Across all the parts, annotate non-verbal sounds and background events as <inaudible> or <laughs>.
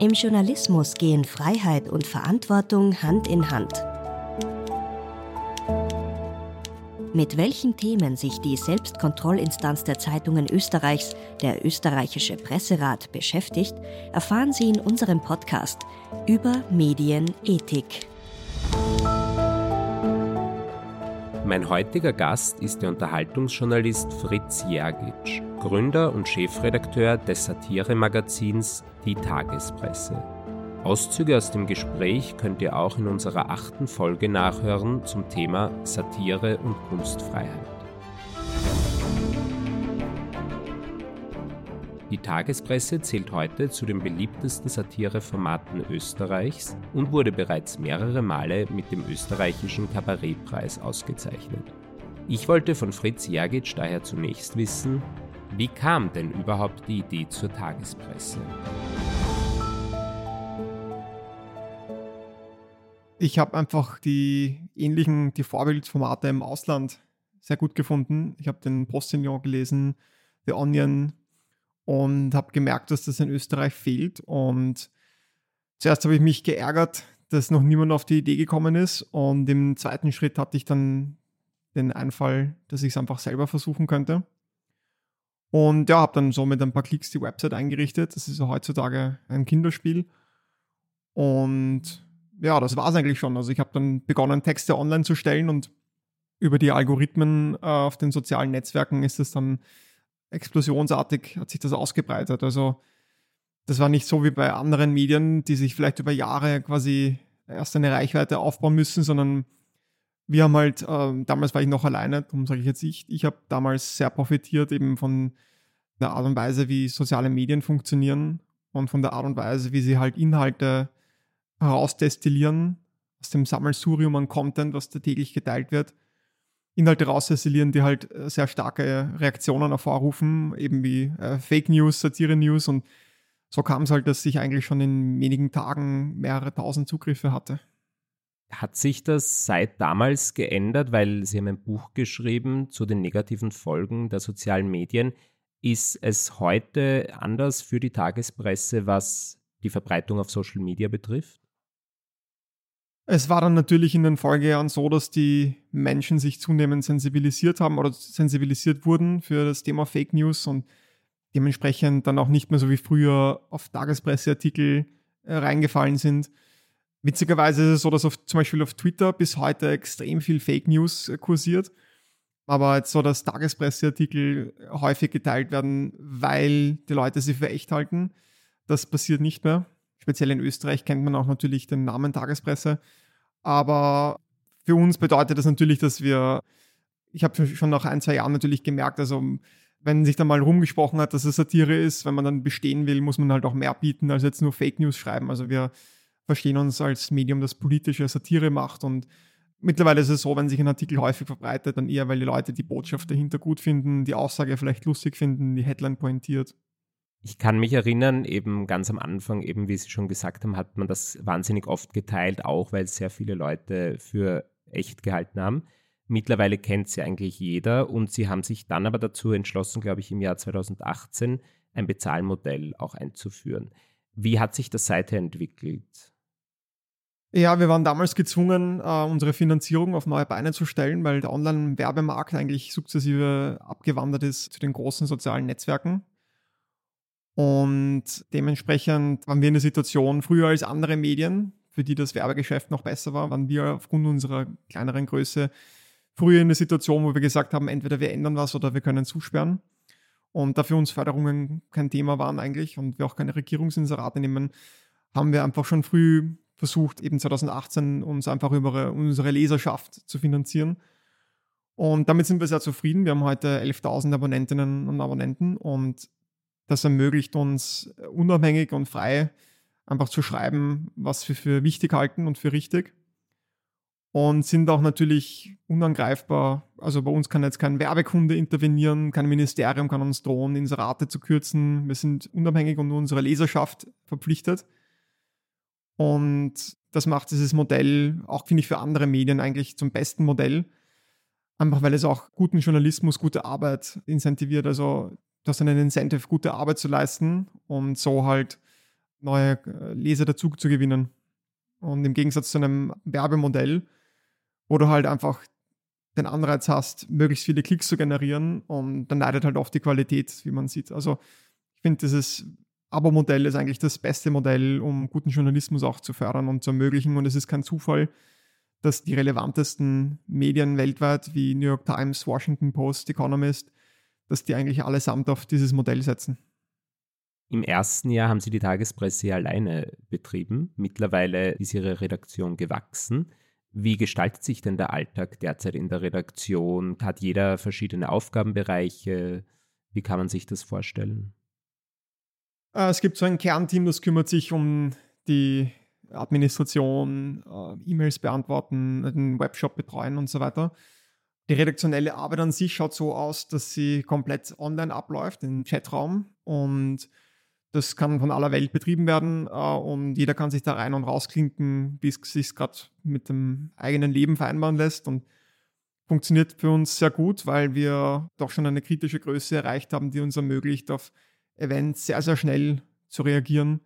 Im Journalismus gehen Freiheit und Verantwortung Hand in Hand. Mit welchen Themen sich die Selbstkontrollinstanz der Zeitungen Österreichs, der österreichische Presserat, beschäftigt, erfahren Sie in unserem Podcast über Medienethik. Mein heutiger Gast ist der Unterhaltungsjournalist Fritz Jergic, Gründer und Chefredakteur des Satiremagazins Die Tagespresse. Auszüge aus dem Gespräch könnt ihr auch in unserer achten Folge nachhören zum Thema Satire und Kunstfreiheit. Die Tagespresse zählt heute zu den beliebtesten Satireformaten Österreichs und wurde bereits mehrere Male mit dem österreichischen Kabarettpreis ausgezeichnet. Ich wollte von Fritz Jergic daher zunächst wissen, wie kam denn überhaupt die Idee zur Tagespresse? Ich habe einfach die ähnlichen, die Vorbildformate im Ausland sehr gut gefunden. Ich habe den Postillon gelesen, The Onion, und habe gemerkt, dass das in Österreich fehlt. Und zuerst habe ich mich geärgert, dass noch niemand auf die Idee gekommen ist. Und im zweiten Schritt hatte ich dann den Einfall, dass ich es einfach selber versuchen könnte. Und ja, habe dann so mit ein paar Klicks die Website eingerichtet. Das ist ja heutzutage ein Kinderspiel. Und ja, das war es eigentlich schon. Also ich habe dann begonnen, Texte online zu stellen und über die Algorithmen äh, auf den sozialen Netzwerken ist es dann explosionsartig hat sich das ausgebreitet. Also das war nicht so wie bei anderen Medien, die sich vielleicht über Jahre quasi erst eine Reichweite aufbauen müssen, sondern wir haben halt, äh, damals war ich noch alleine, darum sage ich jetzt ich, ich habe damals sehr profitiert eben von der Art und Weise, wie soziale Medien funktionieren und von der Art und Weise, wie sie halt Inhalte herausdestillieren aus dem Sammelsurium an Content, was da täglich geteilt wird. Inhalte raussesilieren, die halt äh, sehr starke Reaktionen hervorrufen, eben wie äh, Fake News, Satire-News und so kam es halt, dass ich eigentlich schon in wenigen Tagen mehrere tausend Zugriffe hatte. Hat sich das seit damals geändert, weil Sie haben ein Buch geschrieben zu den negativen Folgen der sozialen Medien. Ist es heute anders für die Tagespresse, was die Verbreitung auf Social Media betrifft? Es war dann natürlich in den Folgejahren so, dass die Menschen sich zunehmend sensibilisiert haben oder sensibilisiert wurden für das Thema Fake News und dementsprechend dann auch nicht mehr so wie früher auf Tagespresseartikel äh, reingefallen sind. Witzigerweise ist es so, dass auf, zum Beispiel auf Twitter bis heute extrem viel Fake News äh, kursiert, aber jetzt so, dass Tagespresseartikel häufig geteilt werden, weil die Leute sie für echt halten, das passiert nicht mehr. Speziell in Österreich kennt man auch natürlich den Namen Tagespresse. Aber für uns bedeutet das natürlich, dass wir, ich habe schon nach ein, zwei Jahren natürlich gemerkt, also wenn sich da mal rumgesprochen hat, dass es Satire ist, wenn man dann bestehen will, muss man halt auch mehr bieten, als jetzt nur Fake News schreiben. Also wir verstehen uns als Medium, das politische Satire macht und mittlerweile ist es so, wenn sich ein Artikel häufig verbreitet, dann eher, weil die Leute die Botschaft dahinter gut finden, die Aussage vielleicht lustig finden, die Headline pointiert. Ich kann mich erinnern, eben ganz am Anfang, eben wie Sie schon gesagt haben, hat man das wahnsinnig oft geteilt, auch weil sehr viele Leute für echt gehalten haben. Mittlerweile kennt sie eigentlich jeder und sie haben sich dann aber dazu entschlossen, glaube ich, im Jahr 2018 ein Bezahlmodell auch einzuführen. Wie hat sich das seither entwickelt? Ja, wir waren damals gezwungen, äh, unsere Finanzierung auf neue Beine zu stellen, weil der Online-Werbemarkt eigentlich sukzessive abgewandert ist zu den großen sozialen Netzwerken. Und dementsprechend waren wir in der Situation früher als andere Medien, für die das Werbegeschäft noch besser war, waren wir aufgrund unserer kleineren Größe früher in der Situation, wo wir gesagt haben, entweder wir ändern was oder wir können zusperren. Und da für uns Förderungen kein Thema waren eigentlich und wir auch keine Regierungsinserate nehmen, haben wir einfach schon früh versucht, eben 2018 uns einfach über unsere Leserschaft zu finanzieren. Und damit sind wir sehr zufrieden. Wir haben heute 11.000 Abonnentinnen und Abonnenten und das ermöglicht uns unabhängig und frei einfach zu schreiben, was wir für wichtig halten und für richtig. Und sind auch natürlich unangreifbar. Also bei uns kann jetzt kein Werbekunde intervenieren, kein Ministerium kann uns drohen, Inserate zu kürzen. Wir sind unabhängig und nur unserer Leserschaft verpflichtet. Und das macht dieses Modell auch, finde ich, für andere Medien eigentlich zum besten Modell. Einfach weil es auch guten Journalismus, gute Arbeit incentiviert. Also du hast einen Incentive, gute Arbeit zu leisten und so halt neue äh, Leser dazu zu gewinnen. Und im Gegensatz zu einem Werbemodell, wo du halt einfach den Anreiz hast, möglichst viele Klicks zu generieren und dann leidet halt oft die Qualität, wie man sieht. Also ich finde, dieses Abo-Modell ist eigentlich das beste Modell, um guten Journalismus auch zu fördern und zu ermöglichen. Und es ist kein Zufall, dass die relevantesten Medien weltweit wie New York Times, Washington Post, Economist, dass die eigentlich allesamt auf dieses Modell setzen. Im ersten Jahr haben Sie die Tagespresse alleine betrieben. Mittlerweile ist Ihre Redaktion gewachsen. Wie gestaltet sich denn der Alltag derzeit in der Redaktion? Hat jeder verschiedene Aufgabenbereiche? Wie kann man sich das vorstellen? Äh, es gibt so ein Kernteam, das kümmert sich um die Administration, äh, E-Mails beantworten, den Webshop betreuen und so weiter. Die redaktionelle Arbeit an sich schaut so aus, dass sie komplett online abläuft, im Chatraum. Und das kann von aller Welt betrieben werden äh, und jeder kann sich da rein und rausklinken, wie es sich gerade mit dem eigenen Leben vereinbaren lässt. Und funktioniert für uns sehr gut, weil wir doch schon eine kritische Größe erreicht haben, die uns ermöglicht, auf Events sehr, sehr schnell zu reagieren.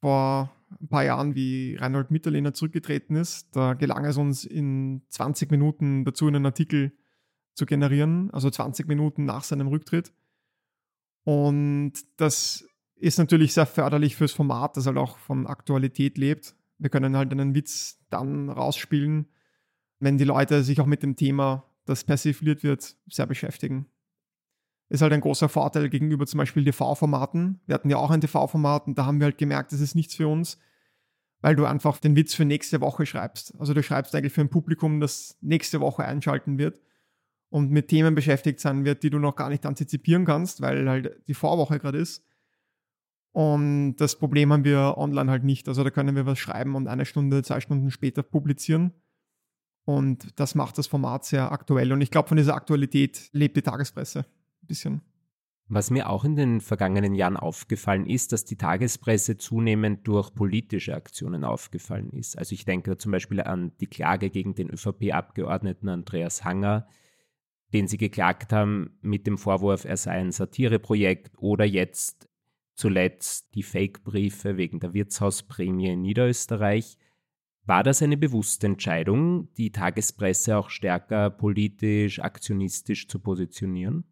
Vor ein paar Jahren, wie Reinhold Mitterlehner zurückgetreten ist, da gelang es uns in 20 Minuten dazu, einen Artikel zu generieren, also 20 Minuten nach seinem Rücktritt. Und das ist natürlich sehr förderlich fürs Format, das halt auch von Aktualität lebt. Wir können halt einen Witz dann rausspielen, wenn die Leute sich auch mit dem Thema, das persifliert wird, sehr beschäftigen ist halt ein großer Vorteil gegenüber zum Beispiel TV-Formaten. Wir hatten ja auch ein TV-Format und da haben wir halt gemerkt, das ist nichts für uns, weil du einfach den Witz für nächste Woche schreibst. Also du schreibst eigentlich für ein Publikum, das nächste Woche einschalten wird und mit Themen beschäftigt sein wird, die du noch gar nicht antizipieren kannst, weil halt die Vorwoche gerade ist. Und das Problem haben wir online halt nicht. Also da können wir was schreiben und eine Stunde, zwei Stunden später publizieren. Und das macht das Format sehr aktuell. Und ich glaube, von dieser Aktualität lebt die Tagespresse bisschen. Was mir auch in den vergangenen Jahren aufgefallen ist, dass die Tagespresse zunehmend durch politische Aktionen aufgefallen ist. Also ich denke zum Beispiel an die Klage gegen den ÖVP-Abgeordneten Andreas Hanger, den sie geklagt haben mit dem Vorwurf, er sei ein Satireprojekt oder jetzt zuletzt die Fake-Briefe wegen der Wirtshausprämie in Niederösterreich. War das eine bewusste Entscheidung, die Tagespresse auch stärker politisch, aktionistisch zu positionieren?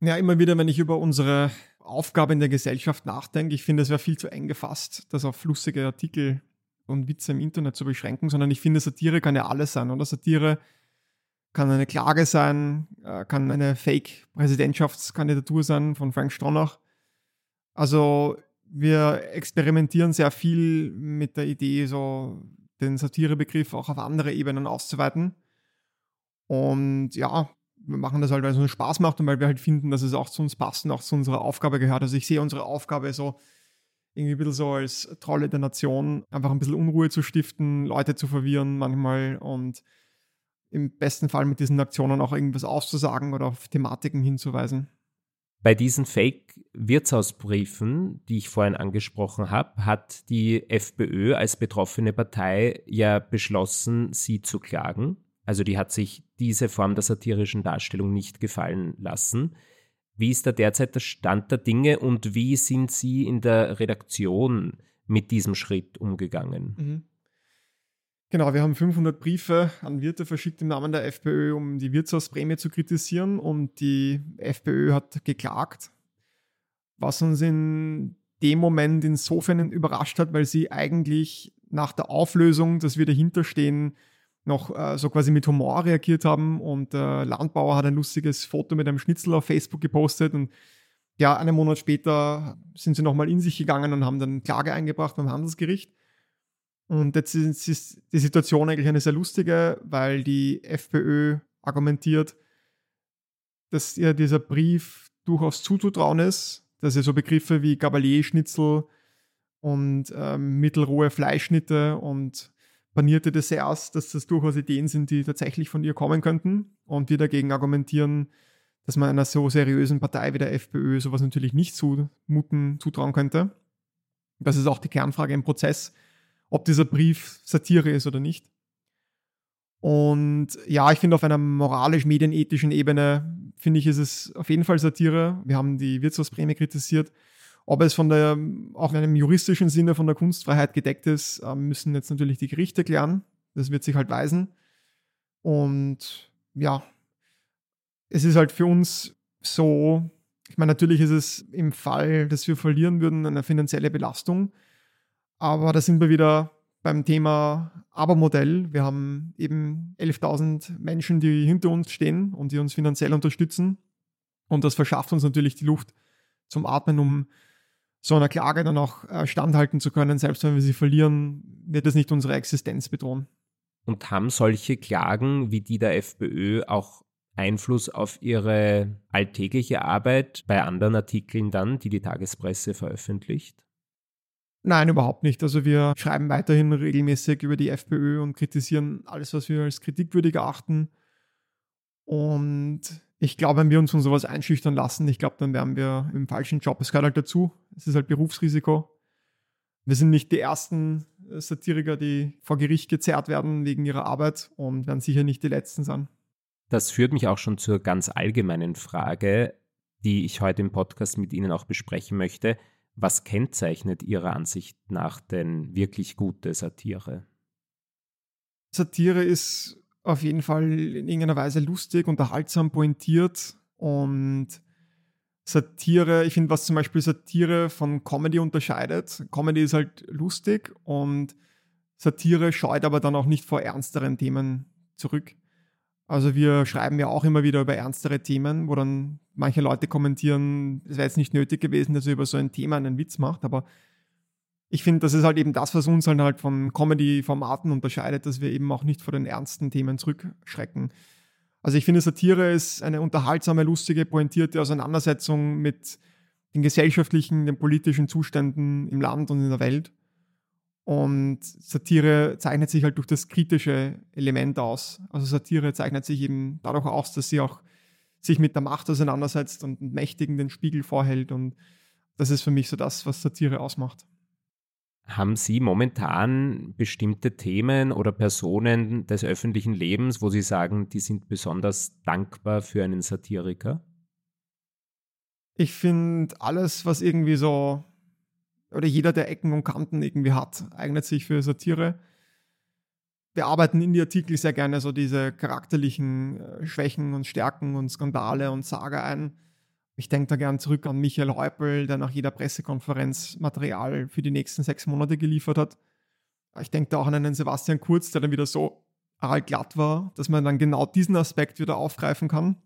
Ja, immer wieder, wenn ich über unsere Aufgabe in der Gesellschaft nachdenke, ich finde, es wäre viel zu eng gefasst, das auf flussige Artikel und Witze im Internet zu beschränken, sondern ich finde, Satire kann ja alles sein, oder? Satire kann eine Klage sein, äh, kann eine Fake-Präsidentschaftskandidatur sein von Frank Stronach. Also wir experimentieren sehr viel mit der Idee, so den Satirebegriff auch auf andere Ebenen auszuweiten. Und ja, wir machen das halt, weil es uns Spaß macht und weil wir halt finden, dass es auch zu uns passt und auch zu unserer Aufgabe gehört. Also ich sehe unsere Aufgabe so irgendwie ein bisschen so als Trolle der Nation, einfach ein bisschen Unruhe zu stiften, Leute zu verwirren manchmal und im besten Fall mit diesen Aktionen auch irgendwas auszusagen oder auf Thematiken hinzuweisen. Bei diesen Fake-Wirtshausbriefen, die ich vorhin angesprochen habe, hat die FPÖ als betroffene Partei ja beschlossen, sie zu klagen. Also die hat sich diese Form der satirischen Darstellung nicht gefallen lassen. Wie ist da derzeit der Stand der Dinge und wie sind Sie in der Redaktion mit diesem Schritt umgegangen? Mhm. Genau, wir haben 500 Briefe an Wirte verschickt im Namen der FPÖ, um die Wirtshausprämie zu kritisieren und die FPÖ hat geklagt, was uns in dem Moment insofern überrascht hat, weil sie eigentlich nach der Auflösung, dass wir dahinter stehen, noch äh, so quasi mit Humor reagiert haben und der Landbauer hat ein lustiges Foto mit einem Schnitzel auf Facebook gepostet und ja, einen Monat später sind sie nochmal in sich gegangen und haben dann Klage eingebracht beim Handelsgericht. Und jetzt ist die Situation eigentlich eine sehr lustige, weil die FPÖ argumentiert, dass ihr dieser Brief durchaus zuzutrauen ist, dass ihr so Begriffe wie Gabalier-Schnitzel und ähm, mittelrohe Fleischschnitte und panierte Desserts, dass das durchaus Ideen sind, die tatsächlich von ihr kommen könnten. Und wir dagegen argumentieren, dass man einer so seriösen Partei wie der FPÖ sowas natürlich nicht zumuten, zutrauen könnte. Das ist auch die Kernfrage im Prozess, ob dieser Brief Satire ist oder nicht. Und ja, ich finde auf einer moralisch-medienethischen Ebene, finde ich, ist es auf jeden Fall Satire. Wir haben die Wirtshausprämie kritisiert Ob es von der, auch in einem juristischen Sinne von der Kunstfreiheit gedeckt ist, äh, müssen jetzt natürlich die Gerichte klären. Das wird sich halt weisen. Und ja, es ist halt für uns so, ich meine, natürlich ist es im Fall, dass wir verlieren würden, eine finanzielle Belastung. Aber da sind wir wieder beim Thema Aber-Modell. Wir haben eben 11.000 Menschen, die hinter uns stehen und die uns finanziell unterstützen. Und das verschafft uns natürlich die Luft zum Atmen, um so einer Klage dann auch äh, standhalten zu können. Selbst wenn wir sie verlieren, wird es nicht unsere Existenz bedrohen. Und haben solche Klagen wie die der FPÖ auch Einfluss auf Ihre alltägliche Arbeit bei anderen Artikeln dann, die die Tagespresse veröffentlicht? Nein, überhaupt nicht. Also wir schreiben weiterhin regelmäßig über die FPÖ und kritisieren alles, was wir als kritikwürdig erachten. Und ich glaube, wenn wir uns von sowas einschüchtern lassen, ich glaube, dann wären wir im falschen Job. Es gehört halt dazu. Es ist halt Berufsrisiko. Wir sind nicht die ersten Satiriker, die vor Gericht gezerrt werden wegen ihrer Arbeit und werden sicher nicht die letzten sein. Das führt mich auch schon zur ganz allgemeinen Frage, die ich heute im Podcast mit Ihnen auch besprechen möchte. Was kennzeichnet Ihrer Ansicht nach denn wirklich gute Satire? Satire ist auf jeden Fall in irgendeiner Weise lustig, unterhaltsam, pointiert und Satire, ich finde, was zum Beispiel Satire von Comedy unterscheidet. Comedy ist halt lustig und Satire scheut aber dann auch nicht vor ernsteren Themen zurück. Also wir schreiben ja auch immer wieder über ernstere Themen, wo dann manche Leute kommentieren, es wäre jetzt nicht nötig gewesen, dass er über so ein Thema einen Witz macht, aber ich finde, das ist halt eben das, was uns halt, halt von Comedy-Formaten unterscheidet, dass wir eben auch nicht vor den ernsten Themen zurückschrecken. Also ich finde, Satire ist eine unterhaltsame, lustige, pointierte Auseinandersetzung mit den gesellschaftlichen, den politischen Zuständen im Land und in der Welt. Und Satire zeichnet sich halt durch das kritische Element aus. Also Satire zeichnet sich eben dadurch aus, dass sie auch sich mit der Macht auseinandersetzt und Mächtigen den Spiegel vorhält. Und das ist für mich so das, was Satire ausmacht. Haben Sie momentan bestimmte Themen oder Personen des öffentlichen Lebens, wo Sie sagen, die sind besonders dankbar für einen Satiriker? Ich finde, alles, was irgendwie so, oder jeder, der Ecken und Kanten irgendwie hat, eignet sich für Satire. Wir arbeiten in die Artikel sehr gerne so diese charakterlichen äh, Schwächen und Stärken und Skandale und Saga ein ich denke da gern zurück an Michael Häupl, der nach jeder Pressekonferenz Material für die nächsten sechs Monate geliefert hat. Ich denke da auch an einen Sebastian Kurz, der dann wieder so glatt war, dass man dann genau diesen Aspekt wieder aufgreifen kann.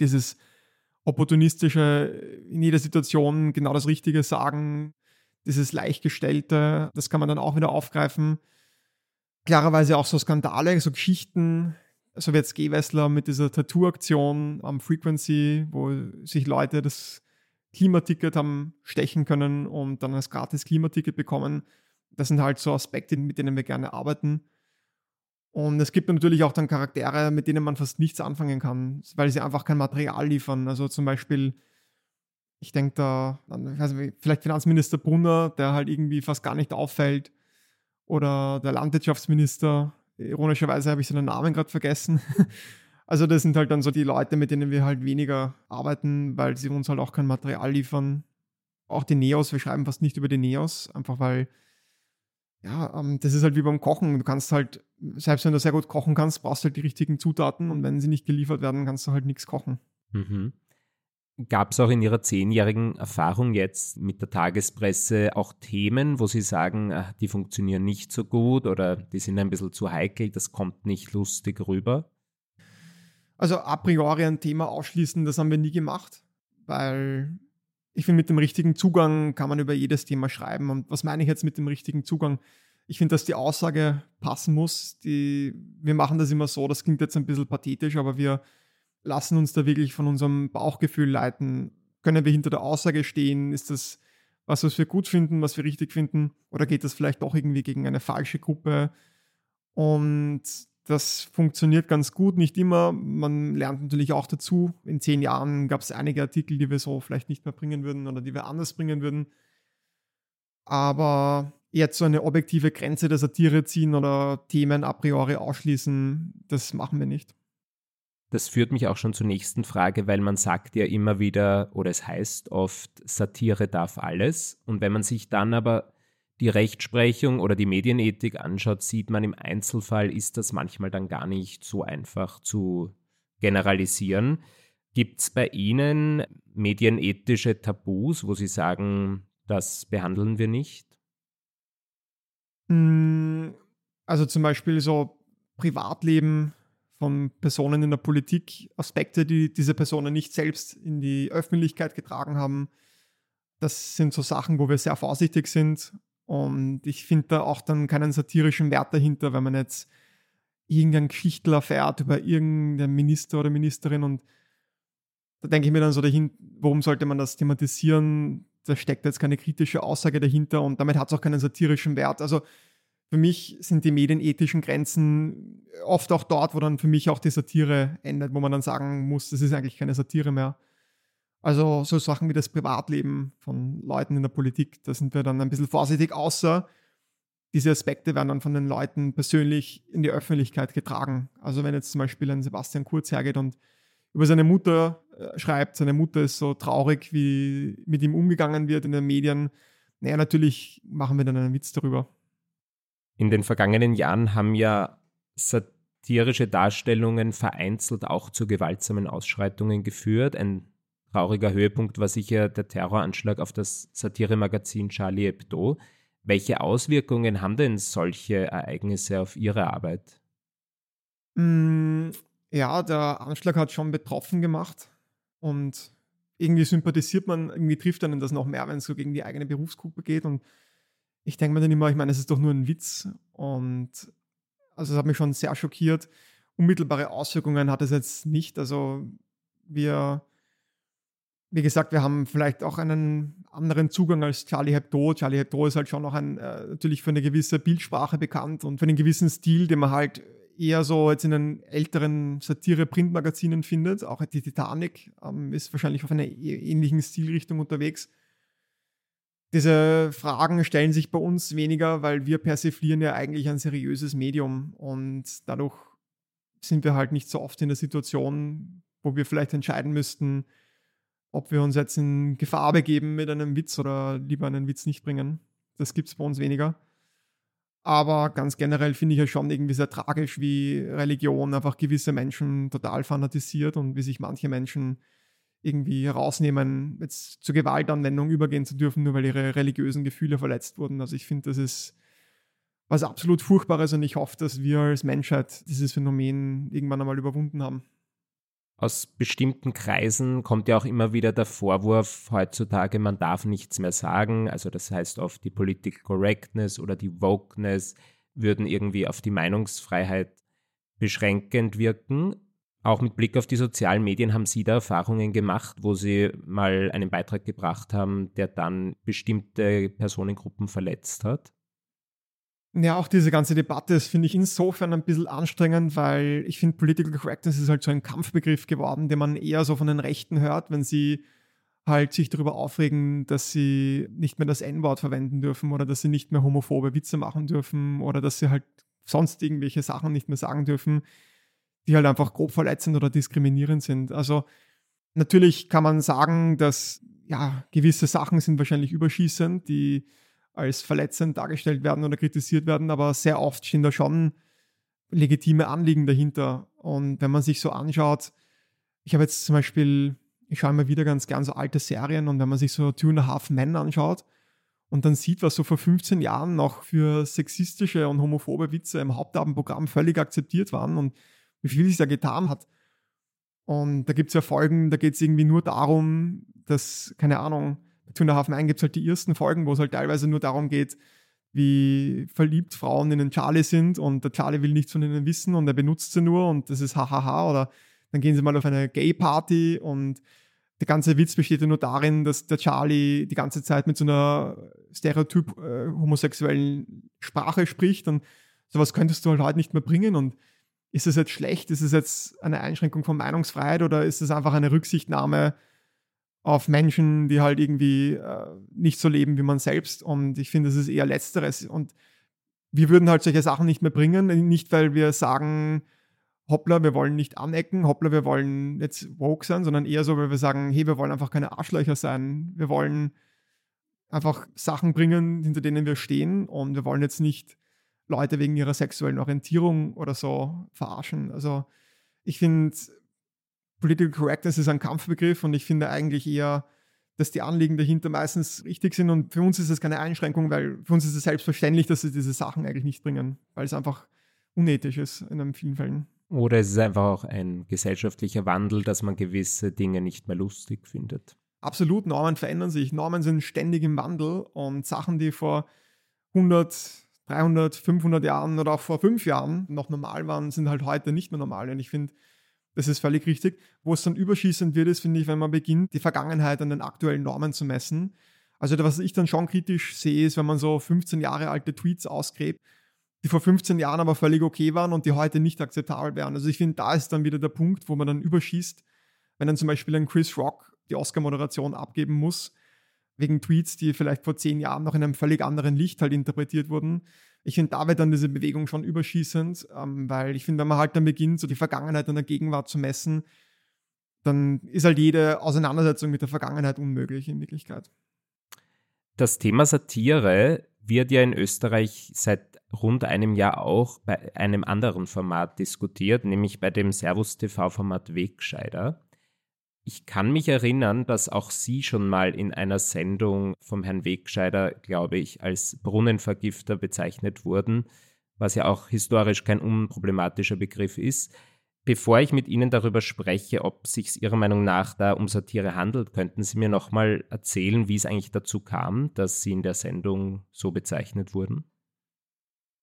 Dieses opportunistische, in jeder Situation genau das Richtige sagen, dieses Leichtgestellte, das kann man dann auch wieder aufgreifen. Klarerweise auch so Skandale, so Geschichten, so wie jetzt Gewessler mit dieser Tattoo-Aktion am Frequency, wo sich Leute das Klimaticket haben stechen können und dann als gratis Klimaticket bekommen. Das sind halt so Aspekte, mit denen wir gerne arbeiten. Und es gibt natürlich auch dann Charaktere, mit denen man fast nichts anfangen kann, weil sie einfach kein Material liefern. Also zum Beispiel, ich denke da an also vielleicht Finanzminister Brunner, der halt irgendwie fast gar nicht auffällt. Oder der Landwirtschaftsminister, Ironischerweise habe ich seinen Namen gerade vergessen. <laughs> Also das sind halt dann so die Leute, mit denen wir halt weniger arbeiten, weil sie uns halt auch kein Material liefern. Auch die Neos, wir schreiben fast nicht über die Neos, einfach weil, ja, ähm, das ist halt wie beim Kochen. Du kannst halt, selbst wenn du sehr gut kochen kannst, brauchst du halt die richtigen Zutaten und wenn sie nicht geliefert werden, kannst du halt nichts kochen. Mhm. Gab es auch in Ihrer zehnjährigen Erfahrung jetzt mit der Tagespresse auch Themen, wo Sie sagen, ach, die funktionieren nicht so gut oder die sind ein bisschen zu heikel, das kommt nicht lustig rüber? Also a priori ein Thema ausschließen, das haben wir nie gemacht, weil ich finde, mit dem richtigen Zugang kann man über jedes Thema schreiben. Und was meine ich jetzt mit dem richtigen Zugang? Ich finde, dass die Aussage passen muss. Die, wir machen das immer so, das klingt jetzt ein bisschen pathetisch, aber wir lassen uns da wirklich von unserem Bauchgefühl leiten. Können wir hinter der Aussage stehen? Ist das was, was wir gut finden, was wir richtig finden? Oder geht das vielleicht doch irgendwie gegen eine falsche Gruppe? Und das funktioniert ganz gut, nicht immer. Man lernt natürlich auch dazu. In zehn Jahren gab es einige Artikel, die wir so vielleicht nicht mehr bringen würden oder die wir anders bringen würden. Aber jetzt so eine objektive Grenze der Satire ziehen oder Themen a priori ausschließen, das machen wir nicht. Das führt mich auch schon zur nächsten Frage, weil man sagt ja immer wieder, oder es heißt oft, Satire darf alles. Und wenn man sich dann aber die Rechtsprechung oder die Medienethik anschaut, sieht man im Einzelfall ist das manchmal dann gar nicht so einfach zu generalisieren. Gibt es bei Ihnen medienethische Tabus, wo Sie sagen, das behandeln wir nicht? Hm, also zum Beispiel so Privatleben von Personen in der Politik, Aspekte, die diese Personen nicht selbst in die Öffentlichkeit getragen haben. Das sind so Sachen, wo wir sehr vorsichtig sind. Und ich finde da auch dann keinen satirischen Wert dahinter, wenn man jetzt irgendeinen Geschichtel erfährt über irgendeinen Minister oder Ministerin und da denke ich mir dann so dahin, warum sollte man das thematisieren? Da steckt jetzt keine kritische Aussage dahinter und damit hat es auch keinen satirischen Wert. Also für mich sind die medienethischen Grenzen oft auch dort, wo dann für mich auch die Satire endet, wo man dann sagen muss, das ist eigentlich keine Satire mehr. Also so Sachen wie das Privatleben von Leuten in der Politik, da sind wir dann ein bisschen vorsichtig, außer diese Aspekte werden dann von den Leuten persönlich in die Öffentlichkeit getragen. Also wenn jetzt zum Beispiel ein Sebastian Kurz hergeht und über seine Mutter äh, schreibt, seine Mutter ist so traurig, wie mit ihm umgegangen wird in den Medien, naja, natürlich machen wir dann einen Witz darüber. In den vergangenen Jahren haben ja satirische Darstellungen vereinzelt auch zu gewaltsamen Ausschreitungen geführt. Ein trauriger Höhepunkt war sicher der Terroranschlag auf das Satiremagazin Charlie Hebdo. Welche Auswirkungen haben denn solche Ereignisse auf Ihre Arbeit? Mm, ja, der Anschlag hat schon betroffen gemacht und irgendwie sympathisiert man, irgendwie trifft einen das noch mehr, wenn es so gegen die eigene Berufsgruppe geht und ich denke mir dann immer, ich meine, es ist doch nur ein Witz und also es hat mich schon sehr schockiert. Unmittelbare Auswirkungen hat es jetzt nicht. Also wir, wie gesagt, wir haben vielleicht auch einen anderen Zugang als Charlie Hebdo. Charlie Hebdo ist halt schon noch ein, äh, natürlich für eine gewisse Bildsprache bekannt und für einen gewissen Stil, den man halt eher so jetzt in den älteren Satire-Printmagazinen findet. Auch die Titanic ähm, ist wahrscheinlich auf einer e-, ähnlichen Stilrichtung unterwegs diese Fragen stellen sich bei uns weniger, weil wir persiflieren ja eigentlich ein seriöses Medium und dadurch sind wir halt nicht so oft in der Situation, wo wir vielleicht entscheiden müssten, ob wir uns jetzt in Gefahr begeben mit einem Witz oder lieber einen Witz nicht bringen. Das gibt es bei uns weniger. Aber ganz generell finde ich ja schon irgendwie sehr tragisch, wie Religion einfach gewisse Menschen total fanatisiert und wie sich manche Menschen irgendwie herausnehmen, jetzt zur Gewaltanwendung übergehen zu dürfen, nur weil ihre religiösen Gefühle verletzt wurden. Also ich finde, das ist was absolut Furchtbares und ich hoffe, dass wir als Menschheit dieses Phänomen irgendwann einmal überwunden haben. Aus bestimmten Kreisen kommt ja auch immer wieder der Vorwurf heutzutage, man darf nichts mehr sagen. Also das heißt oft die Political Correctness oder die Wokeness würden irgendwie auf die Meinungsfreiheit beschränkend wirken. Auch mit Blick auf die sozialen Medien haben Sie da Erfahrungen gemacht, wo Sie mal einen Beitrag gebracht haben, der dann bestimmte Personengruppen verletzt hat? Ja, auch diese ganze Debatte, das finde ich insofern ein bisschen anstrengend, weil ich finde, Political Correctness ist halt so ein Kampfbegriff geworden, den man eher so von den Rechten hört, wenn sie halt sich darüber aufregen, dass sie nicht mehr das N-Wort verwenden dürfen oder dass sie nicht mehr homophobe Witze machen dürfen oder dass sie halt sonst irgendwelche Sachen nicht mehr sagen dürfen die halt einfach grob verletzend oder diskriminierend sind. Also natürlich kann man sagen, dass ja, gewisse Sachen sind wahrscheinlich überschießend, die als verletzend dargestellt werden oder kritisiert werden, aber sehr oft stehen da schon legitime Anliegen dahinter. Und wenn man sich so anschaut, ich habe jetzt zum Beispiel, ich schaue immer wieder ganz gern so alte Serien und wenn man sich so Two and a Half Men anschaut und dann sieht, was so vor 15 Jahren noch für sexistische und homophobe Witze im Hauptabendprogramm völlig akzeptiert waren und wie viel sich da getan hat. Und da gibt es ja Folgen, da geht es irgendwie nur darum, dass, keine Ahnung, bei Two Half Man gibt es halt die ersten Folgen, wo es halt teilweise nur darum geht, wie verliebt Frauen in den Charlie sind und der Charlie will nichts von ihnen wissen und er benutzt sie nur und das ist hahaha oder dann gehen sie mal auf eine Gay-Party und der ganze Witz besteht ja nur darin, dass der Charlie die ganze Zeit mit so einer stereotyp äh, homosexuellen Sprache spricht und sowas könntest du halt heute nicht mehr bringen und ist es jetzt schlecht? Ist es jetzt eine Einschränkung von Meinungsfreiheit oder ist es einfach eine Rücksichtnahme auf Menschen, die halt irgendwie äh, nicht so leben wie man selbst? Und ich finde, es ist eher Letzteres. Und wir würden halt solche Sachen nicht mehr bringen, nicht weil wir sagen, hoppla, wir wollen nicht anecken, hoppla, wir wollen jetzt woke sein, sondern eher so, weil wir sagen, hey, wir wollen einfach keine Arschlöcher sein. Wir wollen einfach Sachen bringen, hinter denen wir stehen und wir wollen jetzt nicht Leute wegen ihrer sexuellen Orientierung oder so verarschen. Also ich finde, Political Correctness ist ein Kampfbegriff und ich finde eigentlich eher, dass die Anliegen dahinter meistens richtig sind und für uns ist es keine Einschränkung, weil für uns ist es selbstverständlich, dass sie diese Sachen eigentlich nicht bringen, weil es einfach unethisch ist in vielen Fällen. Oder es ist einfach auch ein gesellschaftlicher Wandel, dass man gewisse Dinge nicht mehr lustig findet. Absolut, Normen verändern sich. Normen sind ständig im Wandel und Sachen, die vor 100, 300, 500 Jahren oder auch vor fünf Jahren noch normal waren, sind halt heute nicht mehr normal. Und ich finde, das ist völlig richtig. Wo es dann überschießend wird, ist, finde ich, wenn man beginnt, die Vergangenheit an den aktuellen Normen zu messen. Also was ich dann schon kritisch sehe, ist, wenn man so 15 Jahre alte Tweets ausgräbt die vor 15 Jahren aber völlig okay waren und die heute nicht akzeptabel wären. Also ich finde, da ist dann wieder der Punkt, wo man dann überschießt, wenn dann zum Beispiel ein Chris Rock die Oscar-Moderation abgeben muss, wegen Tweets, die vielleicht vor zehn Jahren noch in einem völlig anderen Licht halt interpretiert wurden. Ich finde, da wird dann diese Bewegung schon überschießend, ähm, weil ich finde, wenn man halt dann beginnt, so die Vergangenheit an der Gegenwart zu messen, dann ist halt jede Auseinandersetzung mit der Vergangenheit unmöglich in Wirklichkeit. Das Thema Satire wird ja in Österreich seit rund einem Jahr auch bei einem anderen Format diskutiert, nämlich bei dem Servus TV-Format Wegscheider. Ich kann mich erinnern, dass auch Sie schon mal in einer Sendung vom Herrn Wegscheider, glaube ich, als Brunnenvergifter bezeichnet wurden, was ja auch historisch kein unproblematischer Begriff ist. Bevor ich mit Ihnen darüber spreche, ob sich Ihrer Meinung nach da um Satire handelt, könnten Sie mir nochmal erzählen, wie es eigentlich dazu kam, dass Sie in der Sendung so bezeichnet wurden?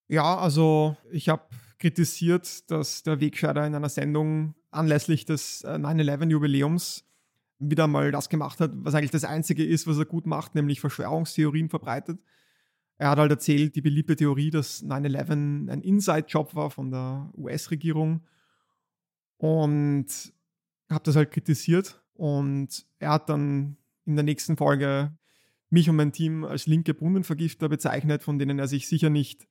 Ja, also ich habe kritisiert, dass der Wegscheider in einer Sendung anlässlich des 9-11-Jubiläums äh, wieder mal das gemacht hat, was eigentlich das Einzige ist, was er gut macht, nämlich Verschwörungstheorien verbreitet. Er hat halt erzählt, die beliebte Theorie, dass 9-11 ein Inside-Job war von der US-Regierung und habe das halt kritisiert. Und er hat dann in der nächsten Folge mich und mein Team als linke Brunnenvergifter bezeichnet, von denen er sich sicher nicht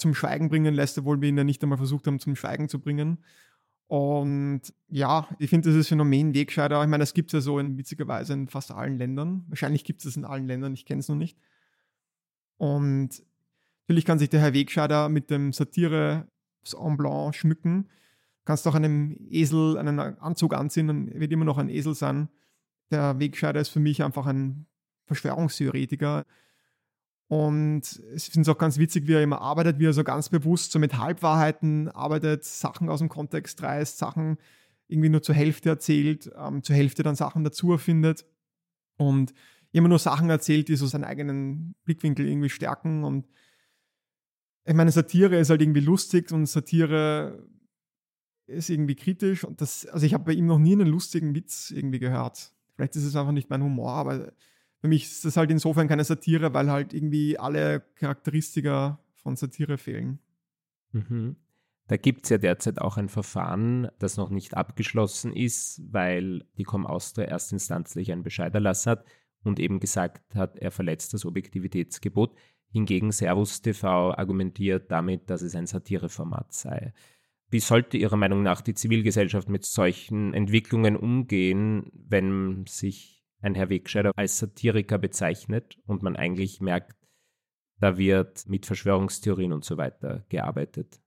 zum Schweigen bringen lässt, obwohl wir ihn ja nicht einmal versucht haben, zum Schweigen zu bringen. Und ja, ich finde dieses Phänomen Wegscheider, ich meine, das gibt es ja so in witziger Weise in fast allen Ländern. Wahrscheinlich gibt es es in allen Ländern, ich kenne es noch nicht. Und natürlich kann sich der Herr Wegscheider mit dem Satire en blanc schmücken kannst auch einem Esel einen Anzug anziehen, dann wird immer noch ein Esel sein. Der Wegscheider ist für mich einfach ein Verschwörungstheoretiker. Und ich finde es auch ganz witzig, wie er immer arbeitet, wie er so ganz bewusst so mit Halbwahrheiten arbeitet, Sachen aus dem Kontext reißt, Sachen irgendwie nur zur Hälfte erzählt, ähm, zur Hälfte dann Sachen dazu erfindet und immer nur Sachen erzählt, die so seinen eigenen Blickwinkel irgendwie stärken. Und ich meine, Satire ist halt irgendwie lustig und Satire ist irgendwie kritisch und das, also ich habe bei ihm noch nie einen lustigen Witz irgendwie gehört. Vielleicht ist es einfach nicht mein Humor, aber für mich ist das halt insofern keine Satire, weil halt irgendwie alle Charakteristika von Satire fehlen. Mhm. Da gibt es ja derzeit auch ein Verfahren, das noch nicht abgeschlossen ist, weil die Com Austria erstinstanzlich einen Bescheid erlassen hat und eben gesagt hat, er verletzt das Objektivitätsgebot. Hingegen Servus TV argumentiert damit, dass es ein Satireformat sei. Wie sollte Ihrer Meinung nach die Zivilgesellschaft mit solchen Entwicklungen umgehen, wenn sich ein Herr Wegscheider als Satiriker bezeichnet und man eigentlich merkt, da wird mit Verschwörungstheorien und so weiter gearbeitet?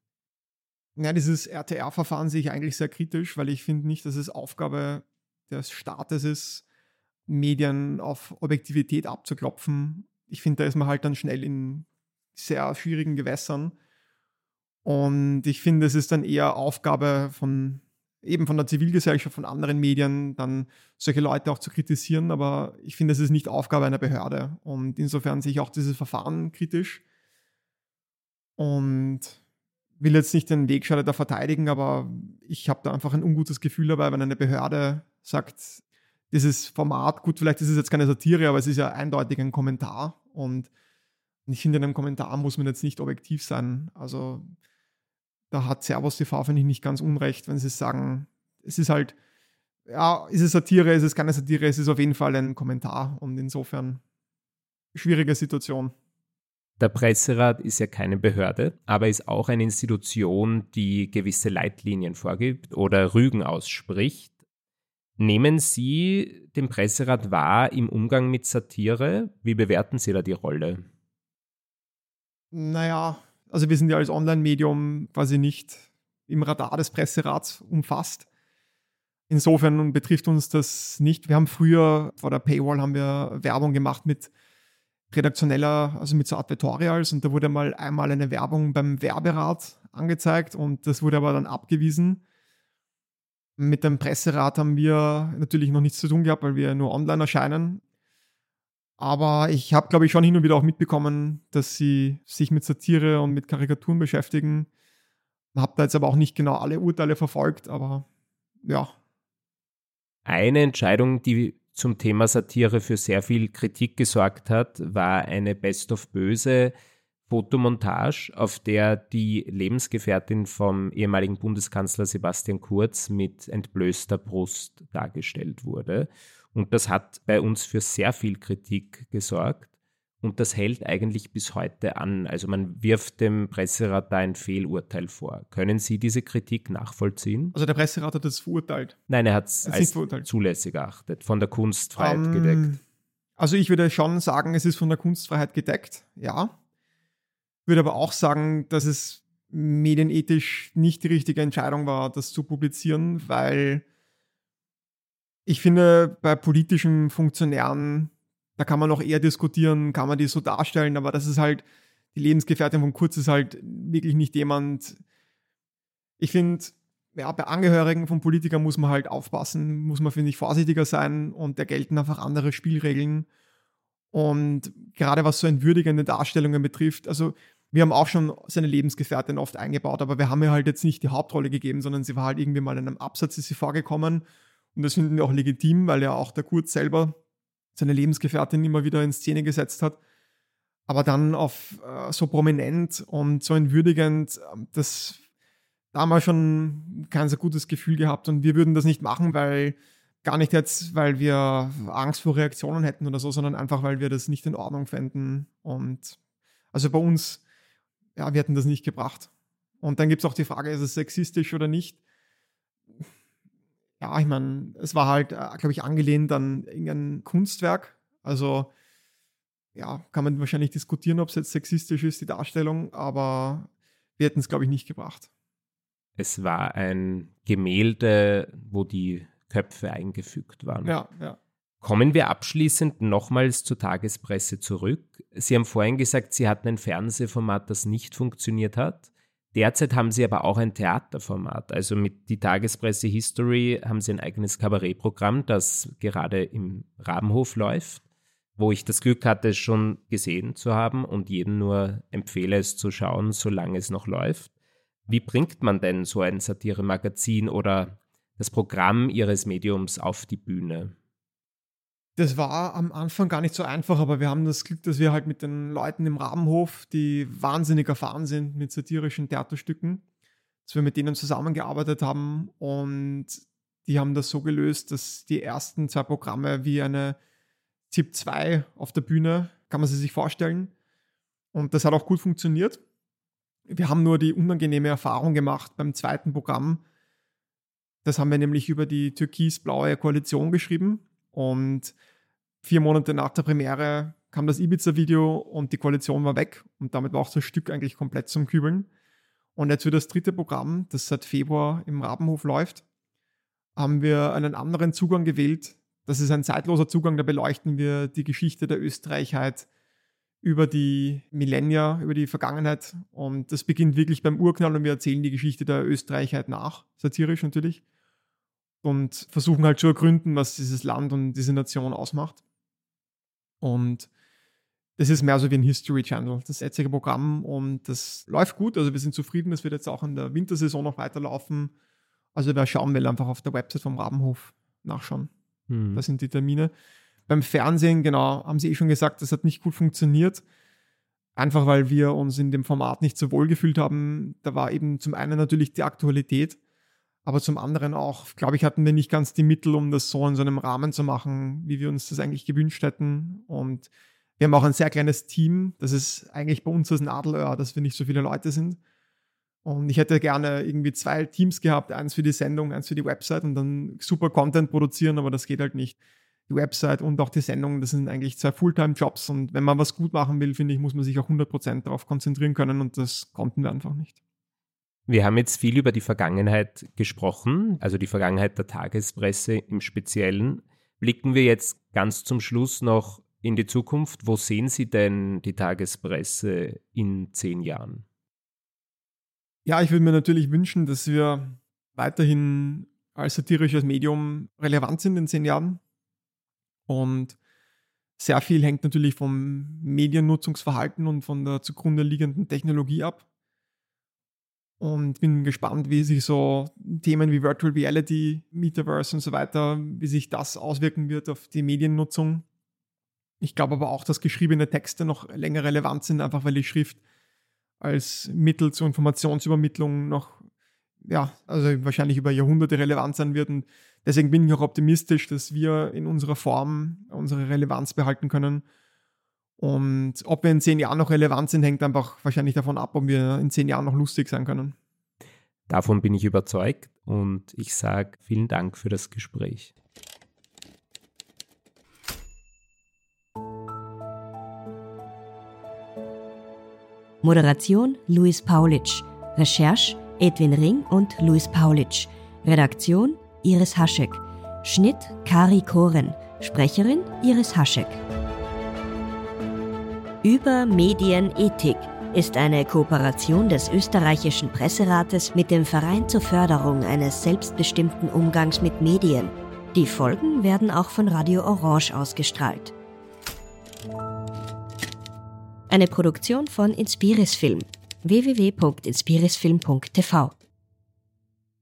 Ja, dieses RTR-Verfahren sehe ich eigentlich sehr kritisch, weil ich finde nicht, dass es Aufgabe des Staates ist, Medien auf Objektivität abzuklopfen. Ich finde, da ist man halt dann schnell in sehr schwierigen Gewässern. Und ich finde, es ist dann eher Aufgabe von eben von der Zivilgesellschaft, von anderen Medien, dann solche Leute auch zu kritisieren. Aber ich finde, es ist nicht Aufgabe einer Behörde. Und insofern sehe ich auch dieses Verfahren kritisch. Und will jetzt nicht den Wegscheider da verteidigen, aber ich habe da einfach ein ungutes Gefühl dabei, wenn eine Behörde sagt, dieses Format, gut, vielleicht ist es jetzt keine Satire, aber es ist ja eindeutig ein Kommentar. Und ich finde, in einem Kommentar muss man jetzt nicht objektiv sein. Also da hat Servus TV, finde ich, nicht ganz unrecht, wenn sie sagen, es ist halt, ja, ist es Satire, ist es keine Satire, es ist auf jeden Fall ein Kommentar und insofern schwierige Situation. Der Presserat ist ja keine Behörde, aber ist auch eine Institution, die gewisse Leitlinien vorgibt oder Rügen ausspricht. Nehmen Sie den Presserat wahr im Umgang mit Satire? Wie bewerten Sie da die Rolle? Naja, also wir sind ja als Online-Medium quasi nicht im Radar des Presserats umfasst. Insofern betrifft uns das nicht. Wir haben früher vor der Paywall haben wir Werbung gemacht mit redaktioneller, also mit so Advertorials und da wurde mal einmal eine Werbung beim Werberat angezeigt und das wurde aber dann abgewiesen. Mit dem Presserat haben wir natürlich noch nichts zu tun gehabt, weil wir nur online erscheinen. Aber ich habe, glaube ich, schon hin und wieder auch mitbekommen, dass sie sich mit Satire und mit Karikaturen beschäftigen. Habe da jetzt aber auch nicht genau alle Urteile verfolgt, aber ja. Eine Entscheidung, die zum Thema Satire für sehr viel Kritik gesorgt hat, war eine Best of Böse Fotomontage, auf der die Lebensgefährtin vom ehemaligen Bundeskanzler Sebastian Kurz mit entblößter Brust dargestellt wurde. Und das hat bei uns für sehr viel Kritik gesorgt. Und das hält eigentlich bis heute an. Also man wirft dem Presserat da ein Fehlurteil vor. Können Sie diese Kritik nachvollziehen? Also der Presserat hat das verurteilt? Nein, er hat es als zulässig erachtet, von der Kunstfreiheit um, ähm, gedeckt. Also ich würde schon sagen, es ist von der Kunstfreiheit gedeckt, ja. Würde aber auch sagen, dass es medienethisch nicht die richtige Entscheidung war, das zu publizieren, weil ich finde, bei politischen Funktionären da kann man noch eher diskutieren, kann man die so darstellen, aber das ist halt, die Lebensgefährtin von Kurz ist halt wirklich nicht jemand. Ich finde, ja, bei Angehörigen von Politikern muss man halt aufpassen, muss man, finde ich, vorsichtiger sein und da gelten einfach andere Spielregeln. Und gerade was so entwürdigende Darstellungen betrifft, also wir haben auch schon seine Lebensgefährtin oft eingebaut, aber wir haben ihr halt jetzt nicht die Hauptrolle gegeben, sondern sie war halt irgendwie mal in einem Absatz ist sie vorgekommen. Und das finden wir auch legitim, weil ja auch der Kurz selber seine Lebensgefährtin immer wieder in Szene gesetzt hat. Aber dann auf äh, so prominent und so entwürdigend, ähm, das da haben wir schon kein so gutes Gefühl gehabt und wir würden das nicht machen, weil gar nicht jetzt, weil wir Angst vor Reaktionen hätten oder so, sondern einfach, weil wir das nicht in Ordnung fänden. Und also bei uns, ja, wir hätten das nicht gebracht. Und dann gibt es auch die Frage, ist es sexistisch oder nicht? ja, ich meine, es war halt, äh, glaube ich, angelehnt an irgendein Kunstwerk. Also, ja, kann man wahrscheinlich diskutieren, ob es jetzt sexistisch ist, die Darstellung, aber wir hätten es, glaube ich, nicht gebracht. Es war ein Gemälde, wo die Köpfe eingefügt waren. Ja, ja. Kommen wir abschließend nochmals zur Tagespresse zurück. Sie haben vorhin gesagt, Sie hatten ein Fernsehformat, das nicht funktioniert hat. Derzeit haben sie aber auch ein Theaterformat. Also mit die Tagespresse History haben sie ein eigenes Kabarettprogramm, das gerade im Rabenhof läuft, wo ich das Glück hatte, es schon gesehen zu haben und jedem nur empfehle, es zu schauen, solange es noch läuft. Wie bringt man denn so ein Satiremagazin oder das Programm ihres Mediums auf die Bühne? Das war am Anfang gar nicht so einfach, aber wir haben das Glück, dass wir halt mit den Leuten im Rabenhof, die wahnsinnig erfahren sind mit satirischen Theaterstücken, dass wir mit denen zusammengearbeitet haben und die haben das so gelöst, dass die ersten zwei Programme wie eine ZIP 2 auf der Bühne, kann man sie sich vorstellen. Und das hat auch gut funktioniert. Wir haben nur die unangenehme Erfahrung gemacht beim zweiten Programm. Das haben wir nämlich über die türkis-blaue Koalition geschrieben und vier Monate nach der Premiere kam das Ibiza-Video und die Koalition war weg und damit war auch das Stück eigentlich komplett zum Kübeln. Und jetzt für das dritte Programm, das seit Februar im Rabenhof läuft, haben wir einen anderen Zugang gewählt. Das ist ein zeitloser Zugang, da beleuchten wir die Geschichte der Österreichheit über die Millennia, über die Vergangenheit. Und das beginnt wirklich beim Urknall und wir erzählen die Geschichte der Österreichheit nach, satirisch natürlich und versuchen halt zu ergründen, was dieses Land und diese Nation ausmacht. Und das ist mehr so wie ein History Channel, das jetzige Programm und das läuft gut. Also wir sind zufrieden, das wird jetzt auch in der Wintersaison noch weiterlaufen. Also wer schauen will, einfach auf der Website vom Rabenhof nachschauen. Hm. Das sind die Termine. Beim Fernsehen, genau, haben Sie eh schon gesagt, das hat nicht gut funktioniert. Einfach weil wir uns in dem Format nicht so wohl gefühlt haben. Da war eben zum einen natürlich die Aktualität aber zum anderen auch, glaube ich, hatten wir nicht ganz die Mittel, um das so in so einem Rahmen zu machen, wie wir uns das eigentlich gewünscht hätten. Und Wir haben auch ein sehr kleines Team. Das ist eigentlich bei uns das Nadelöhr, dass wir nicht so viele Leute sind. Und ich hätte gerne irgendwie zwei Teams gehabt, eins für die Sendung, eins für die Website und dann super Content produzieren, aber das geht halt nicht. Die Website und auch die Sendung, das sind eigentlich zwei Fulltime-Jobs und wenn man was gut machen will, finde ich, muss man sich auch 100% darauf konzentrieren können und das konnten wir einfach nicht. Wir haben jetzt viel über die Vergangenheit gesprochen, also die Vergangenheit der Tagespresse im Speziellen. Blicken wir jetzt ganz zum Schluss noch in die Zukunft. Wo sehen Sie denn die Tagespresse in zehn Jahren? Ja, ich würde mir natürlich wünschen, dass wir weiterhin als satirisches Medium relevant sind in zehn Jahren. Und sehr viel hängt natürlich vom Mediennutzungsverhalten und von der zugrunde liegenden Technologie ab. Und bin gespannt, wie sich so Themen wie Virtual Reality, Metaverse und so weiter, wie sich das auswirken wird auf die Mediennutzung. Ich glaube aber auch, dass geschriebene Texte noch länger relevant sind, einfach weil die Schrift als Mittel zur Informationsübermittlung noch, ja, also wahrscheinlich über Jahrhunderte relevant sein wird. Und deswegen bin ich auch optimistisch, dass wir in unserer Form unsere Relevanz behalten können. Und ob wir in zehn Jahren noch relevant sind, hängt einfach wahrscheinlich davon ab, ob wir in zehn Jahren noch lustig sein können. Davon bin ich überzeugt und ich sage vielen Dank für das Gespräch. Moderation Luis Paulitsch. Recherche Edwin Ring und Luis Paulitsch. Redaktion Iris Haschek. Schnitt Kari Koren. Sprecherin Iris Haschek. Über Medienethik ist eine Kooperation des österreichischen Presserates mit dem Verein zur Förderung eines selbstbestimmten Umgangs mit Medien. Die Folgen werden auch von Radio Orange ausgestrahlt. Eine Produktion von Inspiris Film www.inspirisfilm.tv